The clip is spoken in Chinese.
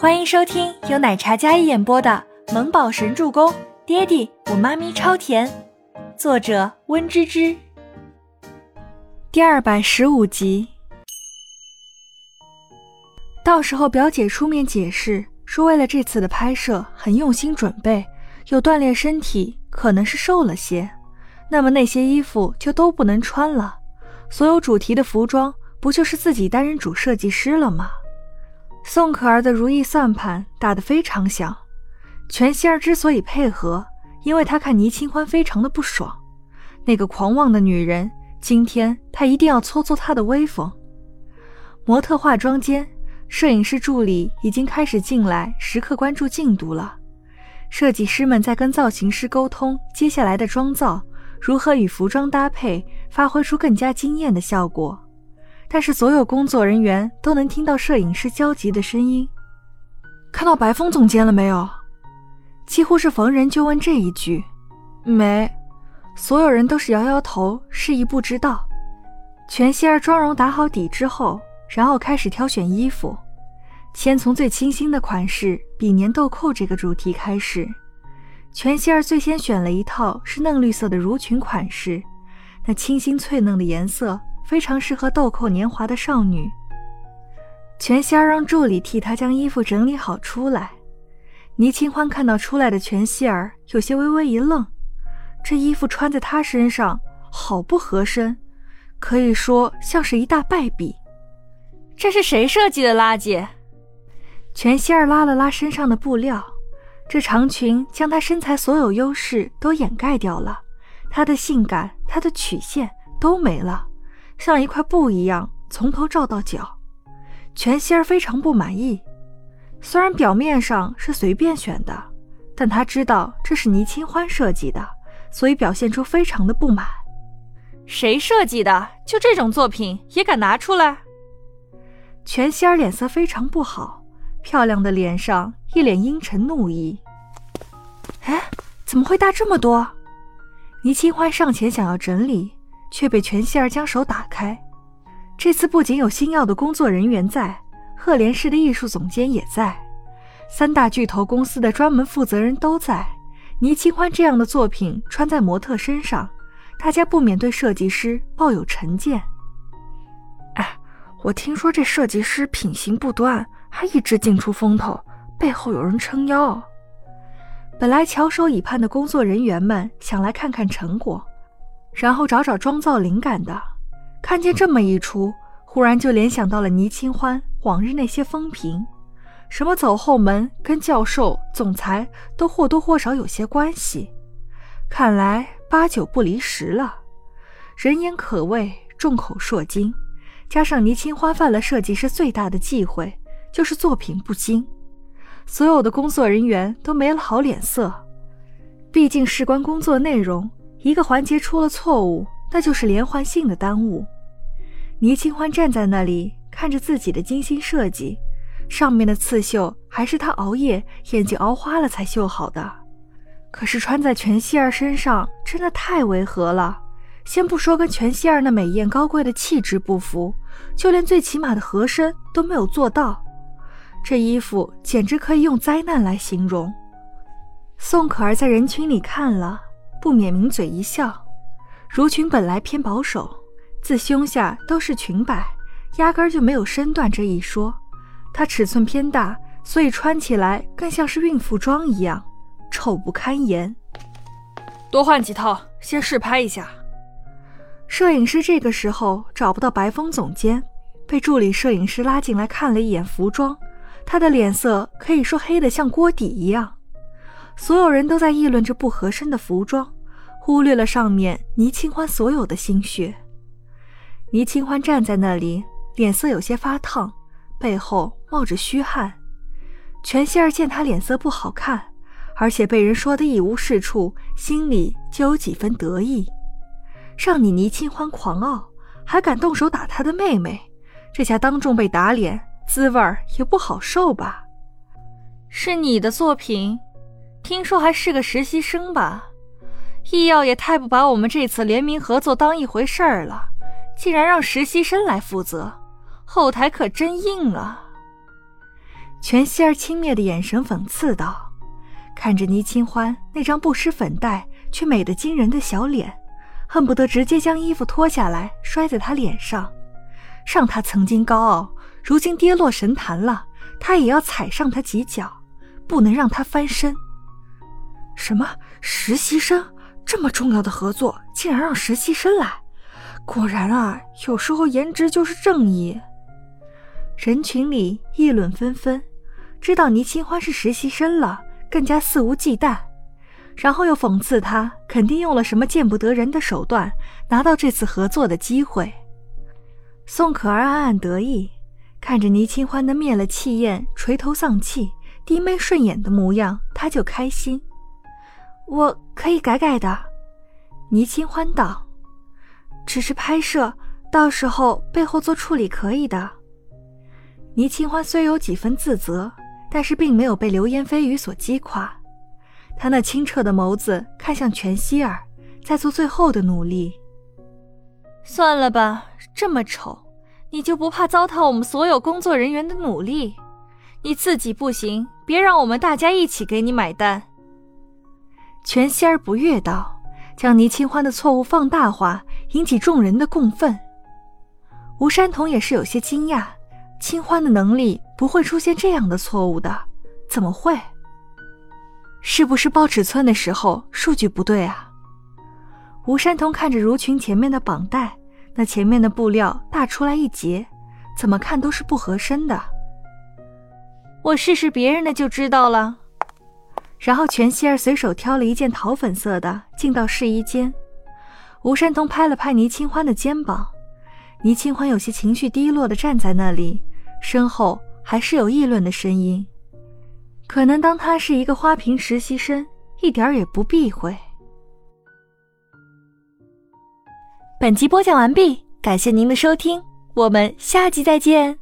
欢迎收听由奶茶嘉一演播的《萌宝神助攻》，爹地我妈咪超甜，作者温芝芝。第二百十五集。到时候表姐出面解释说，为了这次的拍摄很用心准备，有锻炼身体，可能是瘦了些，那么那些衣服就都不能穿了。所有主题的服装不就是自己担任主设计师了吗？宋可儿的如意算盘打得非常响。全心儿之所以配合，因为她看倪清欢非常的不爽。那个狂妄的女人，今天她一定要挫挫她的威风。模特化妆间，摄影师助理已经开始进来，时刻关注进度了。设计师们在跟造型师沟通接下来的妆造如何与服装搭配，发挥出更加惊艳的效果。但是所有工作人员都能听到摄影师焦急的声音：“看到白峰总监了没有？”几乎是逢人就问这一句。没，所有人都是摇摇头，示意不知道。全希儿妆容打好底之后，然后开始挑选衣服，先从最清新的款式——比年豆蔻这个主题开始。全希儿最先选了一套是嫩绿色的襦裙款式，那清新翠嫩的颜色。非常适合豆蔻年华的少女。全希儿让助理替她将衣服整理好出来。倪清欢看到出来的全希儿，有些微微一愣。这衣服穿在她身上好不合身，可以说像是一大败笔。这是谁设计的垃圾？全希儿拉了拉身上的布料，这长裙将她身材所有优势都掩盖掉了，她的性感，她的曲线都没了。像一块布一样，从头罩到脚，全希儿非常不满意。虽然表面上是随便选的，但他知道这是倪清欢设计的，所以表现出非常的不满。谁设计的？就这种作品也敢拿出来？全希儿脸色非常不好，漂亮的脸上一脸阴沉怒意。哎，怎么会大这么多？倪清欢上前想要整理。却被全希儿将手打开。这次不仅有星耀的工作人员在，赫连氏的艺术总监也在，三大巨头公司的专门负责人都在。倪清欢这样的作品穿在模特身上，大家不免对设计师抱有成见。哎，我听说这设计师品行不端，还一直净出风头，背后有人撑腰。本来翘首以盼的工作人员们想来看看成果。然后找找妆造灵感的，看见这么一出，忽然就联想到了倪清欢往日那些风评，什么走后门，跟教授、总裁都或多或少有些关系，看来八九不离十了。人言可畏，众口铄金，加上倪清欢犯了设计师最大的忌讳，就是作品不精，所有的工作人员都没了好脸色，毕竟事关工作内容。一个环节出了错误，那就是连环性的耽误。倪清欢站在那里看着自己的精心设计，上面的刺绣还是他熬夜眼睛熬花了才绣好的，可是穿在全希儿身上真的太违和了。先不说跟全希儿那美艳高贵的气质不符，就连最起码的合身都没有做到。这衣服简直可以用灾难来形容。宋可儿在人群里看了。不免抿嘴一笑，襦裙本来偏保守，自胸下都是裙摆，压根就没有身段这一说。它尺寸偏大，所以穿起来更像是孕妇装一样，丑不堪言。多换几套，先试拍一下。摄影师这个时候找不到白风总监，被助理摄影师拉进来看了一眼服装，他的脸色可以说黑得像锅底一样。所有人都在议论着不合身的服装，忽略了上面倪清欢所有的心血。倪清欢站在那里，脸色有些发烫，背后冒着虚汗。全希儿见他脸色不好看，而且被人说的一无是处，心里就有几分得意。让你倪清欢狂傲，还敢动手打他的妹妹，这下当众被打脸，滋味儿也不好受吧？是你的作品。听说还是个实习生吧？易耀也太不把我们这次联名合作当一回事儿了，竟然让实习生来负责，后台可真硬啊！全希儿轻蔑的眼神讽刺道，看着倪清欢那张不施粉黛却美得惊人的小脸，恨不得直接将衣服脱下来摔在她脸上，让他曾经高傲，如今跌落神坛了，他也要踩上他几脚，不能让他翻身。什么实习生？这么重要的合作，竟然让实习生来？果然啊，有时候颜值就是正义。人群里议论纷纷，知道倪清欢是实习生了，更加肆无忌惮，然后又讽刺他肯定用了什么见不得人的手段拿到这次合作的机会。宋可儿暗暗得意，看着倪清欢那灭了气焰、垂头丧气、低眉顺眼的模样，他就开心。我可以改改的，倪清欢道。只是拍摄，到时候背后做处理可以的。倪清欢虽有几分自责，但是并没有被流言蜚语所击垮。他那清澈的眸子看向全希儿，在做最后的努力。算了吧，这么丑，你就不怕糟蹋我们所有工作人员的努力？你自己不行，别让我们大家一起给你买单。全仙儿不悦道，将倪清欢的错误放大化，引起众人的共愤。吴山童也是有些惊讶，清欢的能力不会出现这样的错误的，怎么会？是不是报尺寸的时候数据不对啊？吴山童看着如群前面的绑带，那前面的布料大出来一截，怎么看都是不合身的。我试试别人的就知道了。然后全希儿随手挑了一件桃粉色的，进到试衣间。吴山童拍了拍倪清欢的肩膀，倪清欢有些情绪低落的站在那里，身后还是有议论的声音。可能当他是一个花瓶实习生，一点也不避讳。本集播讲完毕，感谢您的收听，我们下集再见。